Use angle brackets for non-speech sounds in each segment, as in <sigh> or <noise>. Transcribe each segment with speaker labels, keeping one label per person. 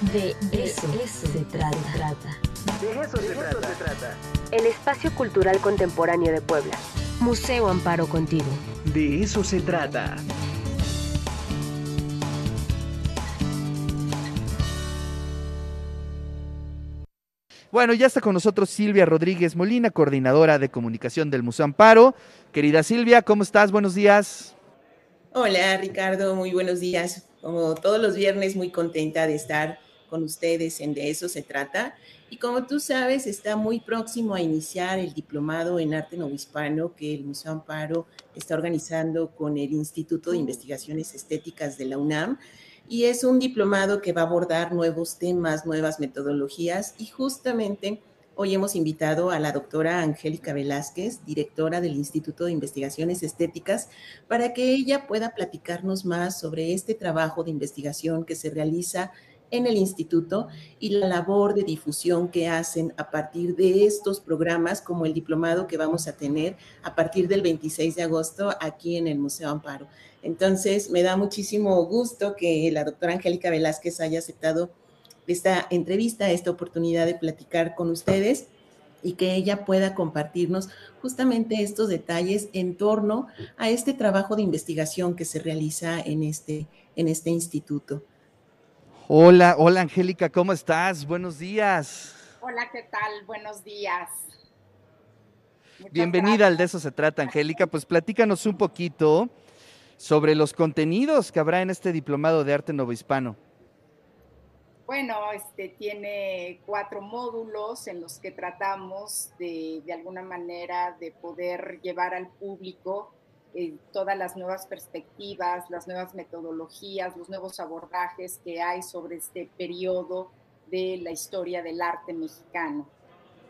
Speaker 1: De eso, se trata.
Speaker 2: De eso, se, trata.
Speaker 3: El espacio cultural contemporáneo de Puebla.
Speaker 1: Museo Amparo contigo.
Speaker 2: De eso se trata.
Speaker 4: Bueno, ya está con nosotros Silvia Rodríguez Molina, coordinadora de comunicación del Museo Amparo. Querida Silvia, ¿cómo estás? Buenos días.
Speaker 5: Hola Ricardo, muy buenos días. Como todos los viernes, muy contenta de estar con ustedes en De eso se trata. Y como tú sabes, está muy próximo a iniciar el diplomado en arte novohispano que el Museo Amparo está organizando con el Instituto de Investigaciones Estéticas de la UNAM. Y es un diplomado que va a abordar nuevos temas, nuevas metodologías y justamente Hoy hemos invitado a la doctora Angélica Velázquez, directora del Instituto de Investigaciones Estéticas, para que ella pueda platicarnos más sobre este trabajo de investigación que se realiza en el instituto y la labor de difusión que hacen a partir de estos programas como el diplomado que vamos a tener a partir del 26 de agosto aquí en el Museo Amparo. Entonces, me da muchísimo gusto que la doctora Angélica Velázquez haya aceptado esta entrevista, esta oportunidad de platicar con ustedes y que ella pueda compartirnos justamente estos detalles en torno a este trabajo de investigación que se realiza en este, en este instituto.
Speaker 4: Hola, hola Angélica, ¿cómo estás? Buenos días.
Speaker 6: Hola, ¿qué tal? Buenos días.
Speaker 4: Bienvenida al De eso se trata, Angélica. Pues platícanos un poquito sobre los contenidos que habrá en este diplomado de arte novohispano.
Speaker 6: Bueno, este tiene cuatro módulos en los que tratamos de, de alguna manera de poder llevar al público eh, todas las nuevas perspectivas, las nuevas metodologías, los nuevos abordajes que hay sobre este periodo de la historia del arte mexicano.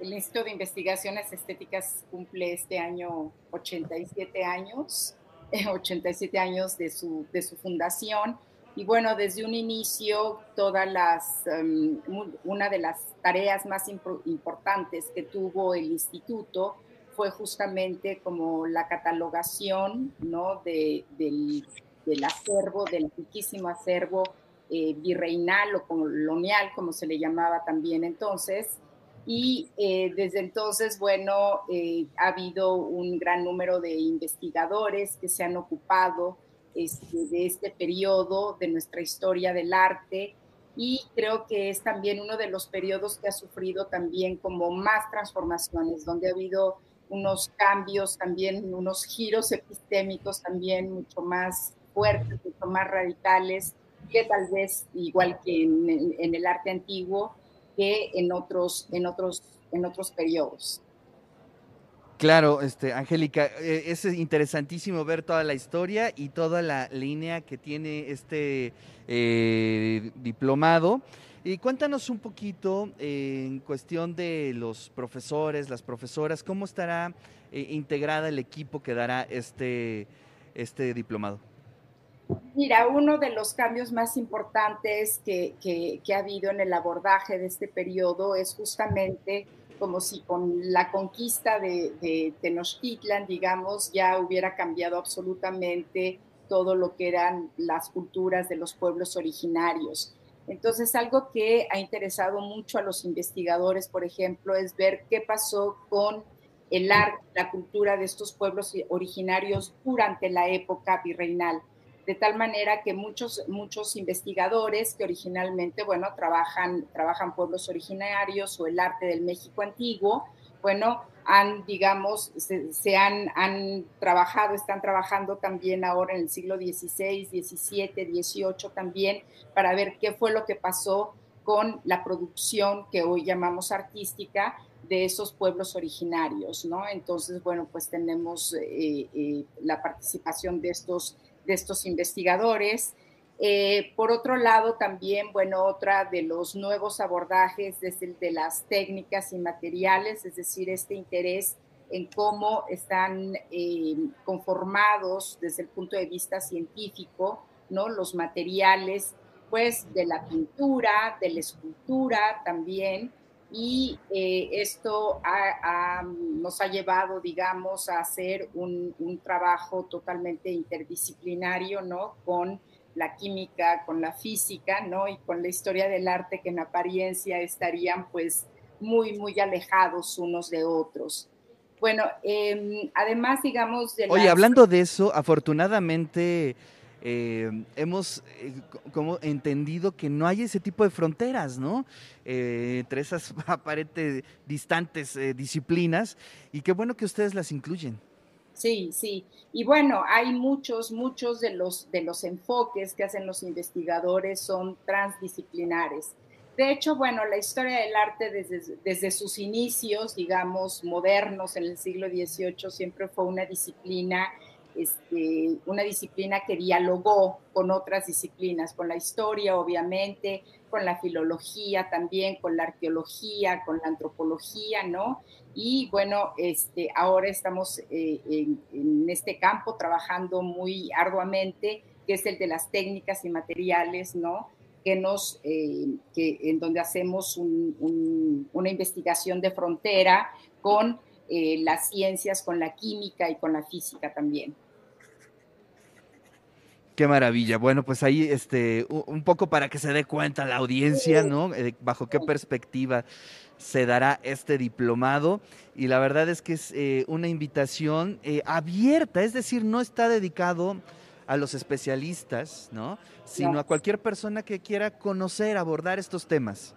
Speaker 6: El Instituto de Investigaciones Estéticas cumple este año 87 años, <laughs> 87 años de su, de su fundación y bueno, desde un inicio, todas las, em, una de las tareas más importantes que tuvo el instituto fue justamente como la catalogación ¿no? de, del, del, acervo, del riquísimo acervo eh, virreinal o colonial, como se le llamaba también entonces. Y eh, desde entonces, bueno, eh, ha habido un gran número de investigadores que se han ocupado este, de este periodo de nuestra historia del arte y creo que es también uno de los periodos que ha sufrido también como más transformaciones, donde ha habido unos cambios también, unos giros epistémicos también mucho más fuertes, mucho más radicales, que tal vez igual que en, el arte antiguo, que en otros, en otros, en otros periodos.
Speaker 4: Claro, este, Angélica, eh, es interesantísimo ver toda la historia y toda la línea que tiene este eh, diplomado. Y cuéntanos un poquito eh, en cuestión de los profesores, las profesoras, cómo estará integrada el equipo que dará este, este diplomado.
Speaker 6: Mira, uno de los cambios más importantes que, que ha habido en el abordaje de este periodo es justamente como si con la conquista de, Tenochtitlan, digamos, ya hubiera cambiado absolutamente todo lo que eran las culturas de los pueblos originarios. Entonces, algo que ha interesado mucho a los investigadores, por ejemplo, es ver qué pasó con el arte, la cultura de estos pueblos originarios durante la época virreinal de tal manera que muchos, muchos investigadores que originalmente, bueno, trabajan, trabajan pueblos originarios o el arte del México antiguo, bueno, han, digamos, se, han, han, trabajado, están trabajando también ahora en el siglo XVI, XVII, XVIII también, para ver qué fue lo que pasó con la producción que hoy llamamos artística de esos pueblos originarios, ¿no? Entonces, bueno, pues tenemos eh, eh, la participación de estos de estos investigadores. Eh, por otro lado, también, bueno, otra de los nuevos abordajes es el de las técnicas y materiales, es decir, este interés en cómo están eh, conformados desde el punto de vista científico, ¿no? Los materiales, pues, de la pintura, de la escultura también, y eh, esto nos ha llevado, digamos, a hacer un, trabajo totalmente interdisciplinario, ¿no? Con la química con la física, ¿no? Y con la historia del arte que en apariencia estarían pues muy, muy alejados unos de otros. Bueno, em, además, digamos... De
Speaker 4: Oye, hablando de eso, afortunadamente eh, hemos eh, como entendido que no hay ese tipo de fronteras, ¿no? Eh, entre esas <laughs> aparentes distantes disciplinas y qué bueno que ustedes las incluyen.
Speaker 6: Sí, sí. Y bueno, hay muchos, muchos de los, de los enfoques que hacen los investigadores son transdisciplinares. De hecho, bueno, la historia del arte desde, desde sus inicios, digamos, modernos en el siglo XVIII, siempre fue una disciplina este, una disciplina que dialogó con otras disciplinas, con la historia, obviamente, con la filología también, con la arqueología, con la antropología, ¿no? Y bueno, este, ahora estamos eh, en, este campo trabajando muy arduamente, que es el de las técnicas y materiales, ¿no? Que nos, eh, que, en donde hacemos una investigación de frontera con eh, las ciencias, con la química y con la física también.
Speaker 4: Qué maravilla. Bueno, pues ahí este un poco para que se dé cuenta la audiencia, ¿no? Eh, bajo qué perspectiva se dará este diplomado. Y la verdad es que es eh, una invitación eh, abierta, es decir, no está dedicado a los especialistas, ¿no? Sino a cualquier persona que quiera conocer, abordar estos temas.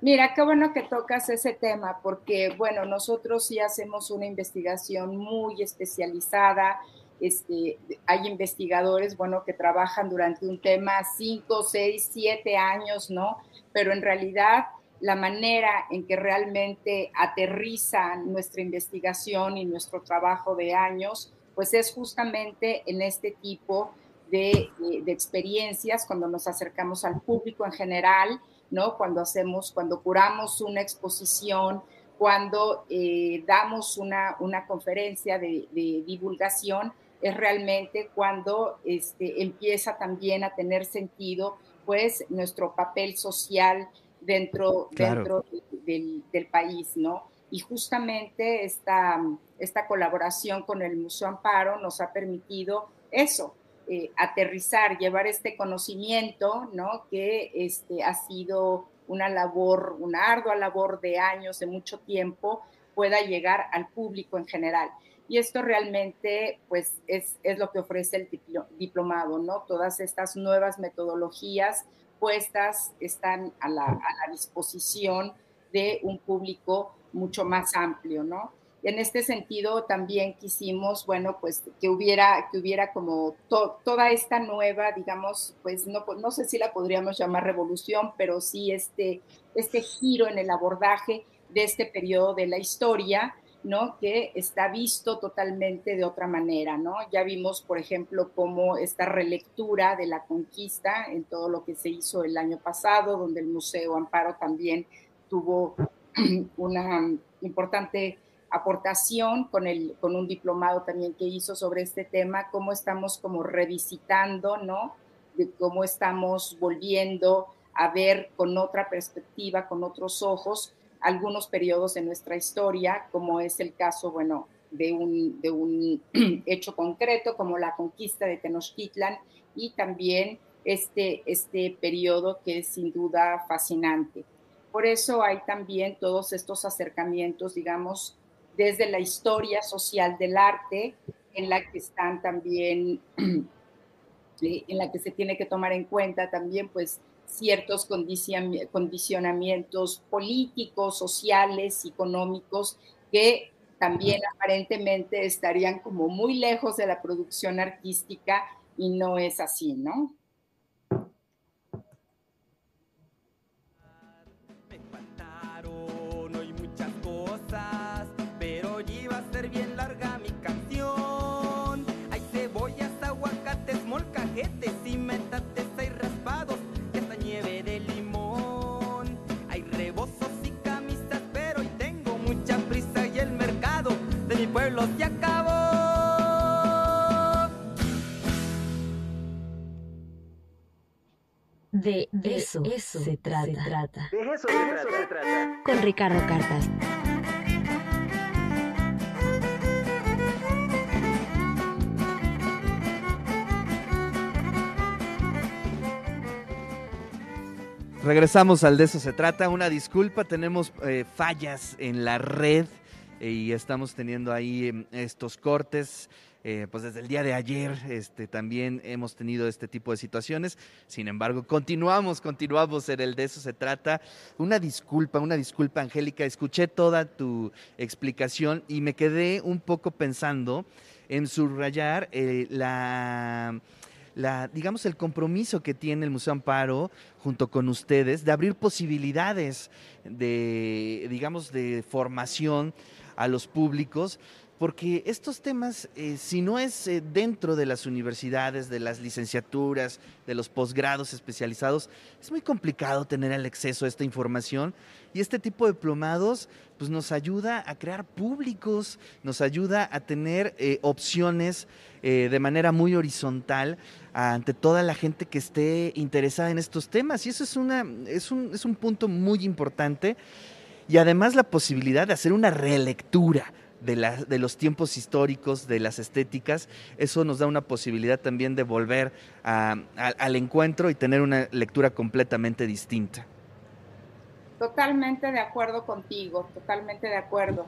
Speaker 6: Mira, qué bueno que tocas ese tema, porque, bueno, nosotros sí hacemos una investigación muy especializada este, hay investigadores, bueno, que trabajan durante un tema 5, 6, 7 años, ¿no? Pero en realidad la manera en que realmente aterriza nuestra investigación y nuestro trabajo de años, pues es justamente en este tipo de, de, experiencias, cuando nos acercamos al público en general, ¿no? Cuando hacemos, cuando curamos una exposición, cuando eh, damos una, una conferencia de, de divulgación, es realmente cuando este, empieza también a tener sentido pues nuestro papel social dentro, dentro del, país, ¿no? Y justamente esta, esta colaboración con el Museo Amparo nos ha permitido eso, eh, aterrizar, llevar este conocimiento, ¿no? Que este, ha sido una labor, una ardua labor de años, de mucho tiempo, pueda llegar al público en general. Y esto realmente, pues, es, lo que ofrece el diplomado, ¿no? Todas estas nuevas metodologías puestas están a la, disposición de un público mucho más amplio, ¿no? En este sentido también quisimos, bueno, pues que hubiera, que hubiera como toda esta nueva, digamos, pues no, no sé si la podríamos llamar revolución, pero sí este, este giro en el abordaje de este periodo de la historia, ¿no? Que está visto totalmente de otra manera, ¿no? Ya vimos, por ejemplo, cómo esta relectura de la conquista en todo lo que se hizo el año pasado, donde el Museo Amparo también tuvo <clears throat> una importante aportación con, el, con un diplomado también que hizo sobre este tema, cómo estamos como revisitando, ¿no? De cómo estamos volviendo a ver con otra perspectiva, con otros ojos, algunos periodos de nuestra historia, como es el caso, bueno, de un, de un <clears throat> hecho concreto como la conquista de Tenochtitlan y también este, este periodo que es sin duda fascinante. Por eso hay también todos estos acercamientos, digamos, desde la historia social del arte, en la que están también, <clears throat> en la que se tiene que tomar en cuenta también, pues, ciertos condicionamientos políticos, sociales, económicos, que también aparentemente estarían como muy lejos de la producción artística y no es así, ¿no?
Speaker 7: Pueblo se acabó.
Speaker 1: De, eso, eso se, trata. se trata.
Speaker 2: De eso, se trata.
Speaker 1: Con Ricardo Cartas.
Speaker 4: Regresamos al de eso se trata. Una disculpa, tenemos eh, fallas en la red y estamos teniendo ahí em, estos cortes. Eh, pues desde el día de ayer este, también hemos tenido este tipo de situaciones. Sin embargo, continuamos, continuamos en el de eso se trata. Una disculpa, una disculpa, Angélica. Escuché toda tu explicación y me quedé un poco pensando en subrayar la la, digamos, el compromiso que tiene el Museo Amparo junto con ustedes de abrir posibilidades de, digamos, de formación a los públicos porque estos temas, eh, si no es eh, dentro de las universidades, de las licenciaturas, de los posgrados especializados, es muy complicado tener el acceso a esta información y este tipo de diplomados pues, nos ayuda a crear públicos, nos ayuda a tener eh, opciones de manera muy horizontal ante toda la gente que esté interesada en estos temas. Y eso es, una, es, un, es un punto muy importante. Y además la posibilidad de hacer una relectura de, de los tiempos históricos, de las estéticas, eso nos da una posibilidad también de volver al encuentro y tener una lectura completamente distinta.
Speaker 6: Totalmente de acuerdo contigo, totalmente de acuerdo.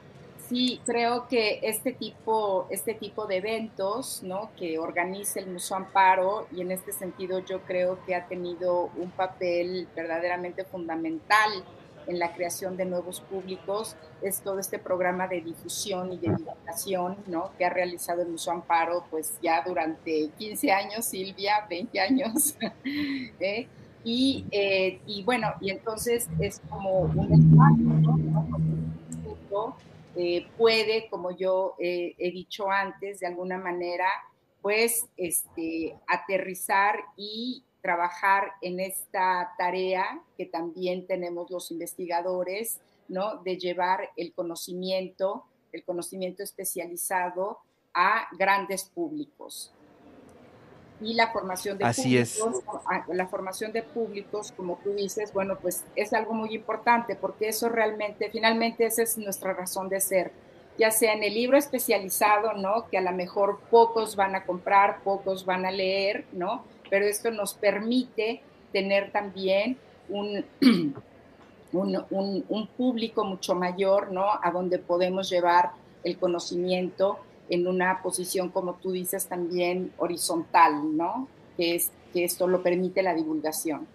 Speaker 6: Sí, creo que este tipo, este tipo de eventos ¿no? que organiza el Museo Amparo, y en este sentido yo creo que ha tenido un papel verdaderamente fundamental en la creación de nuevos públicos es todo este programa de difusión y de divulgación ¿no? que ha realizado el Museo Amparo pues ya durante 15 años, Silvia, 20 años. <laughs> ¿eh? Y, eh, y, bueno, y entonces es como un espacio, ¿no? Eh, puede, como yo he dicho antes, de alguna manera, pues este, aterrizar y trabajar en esta tarea que también tenemos los investigadores, ¿no? De llevar el conocimiento, el conocimiento especializado a grandes públicos. Y la formación de
Speaker 4: Así
Speaker 6: públicos, es. la formación de públicos, como tú dices, bueno, pues es algo muy importante porque eso realmente, finalmente esa es nuestra razón de ser, ya sea en el libro especializado, ¿no? Que a lo mejor pocos van a comprar, pocos van a leer, ¿no? Pero esto nos permite tener también <clears throat> un, un, público mucho mayor, ¿no? A donde podemos llevar el conocimiento en una posición, como tú dices, también horizontal, ¿no? Que, es, que esto lo permite la divulgación.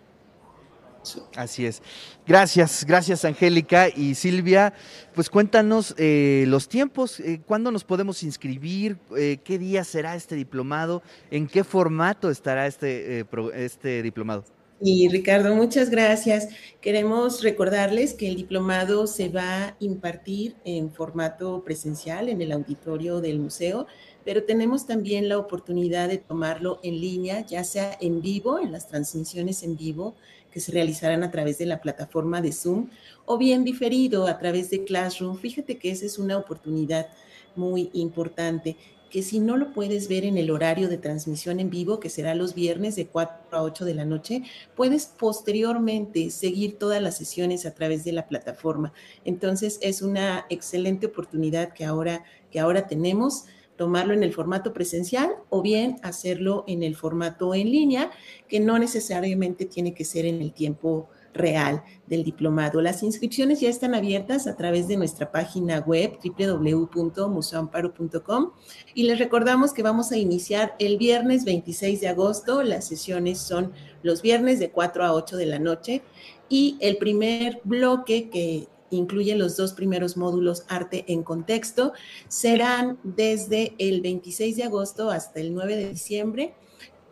Speaker 4: Así es. Gracias, gracias Angélica y Silvia. Pues cuéntanos eh, los tiempos, eh, cuándo nos podemos inscribir, eh, qué día será este diplomado, en qué formato estará este, este diplomado.
Speaker 5: Y Ricardo, muchas gracias. Queremos recordarles que el diplomado se va a impartir en formato presencial en el auditorio del museo, pero tenemos también la oportunidad de tomarlo en línea, ya sea en vivo, en las transmisiones en vivo, que se realizarán a través de la plataforma de Zoom o bien diferido a través de Classroom. Fíjate que esa es una oportunidad muy importante que si no lo puedes ver en el horario de transmisión en vivo, que será los viernes de 4 a 8 de la noche, puedes posteriormente seguir todas las sesiones a través de la plataforma. Entonces es una excelente oportunidad que ahora, que ahora tenemos tomarlo en el formato presencial o bien hacerlo en el formato en línea, que no necesariamente tiene que ser en el tiempo real del diplomado. Las inscripciones ya están abiertas a través de nuestra página web www.museoamparo.com y les recordamos que vamos a iniciar el viernes 26 de agosto. Las sesiones son los viernes de 4 a 8 de la noche y el primer bloque que incluye los dos primeros módulos Arte en Contexto. Serán desde el 26 de agosto hasta el 9 de diciembre.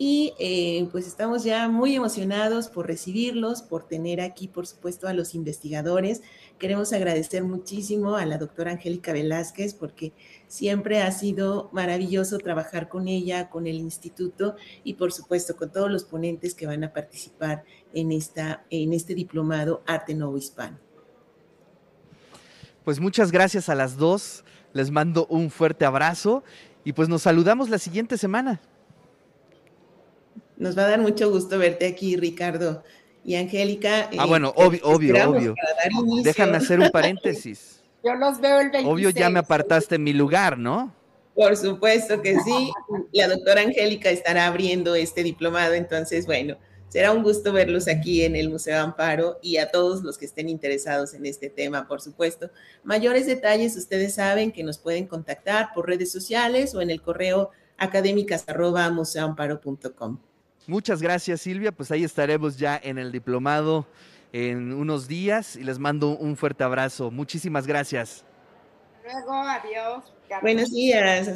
Speaker 5: Y eh, pues estamos ya muy emocionados por recibirlos, por tener aquí, por supuesto, a los investigadores. Queremos agradecer muchísimo a la doctora Angélica Velázquez porque siempre ha sido maravilloso trabajar con ella, con el instituto y por supuesto con todos los ponentes que van a participar en, esta, en este diplomado Arte Nuevo Hispano.
Speaker 4: Pues muchas gracias a las dos, les mando un fuerte abrazo y pues nos saludamos la siguiente semana.
Speaker 5: Nos va a dar mucho gusto verte aquí, Ricardo. Y Angélica.
Speaker 4: Ah, bueno, obvio, obvio, obvio. Déjame hacer un <laughs> paréntesis.
Speaker 6: Yo los veo el 26.
Speaker 4: Obvio, ya me apartaste en mi lugar, ¿no?
Speaker 5: Por supuesto que sí. La doctora Angélica estará abriendo este diplomado, entonces, bueno, Será un gusto verlos aquí en el Museo Amparo y a todos los que estén interesados en este tema, por supuesto. Mayores detalles, ustedes saben que nos pueden contactar por redes sociales o en el correo académicas.museoamparo.com.
Speaker 4: Muchas gracias, Silvia. Pues ahí estaremos ya en el diplomado en unos días y les mando un fuerte abrazo. Muchísimas gracias.
Speaker 6: Luego, adiós.
Speaker 5: Buenos días.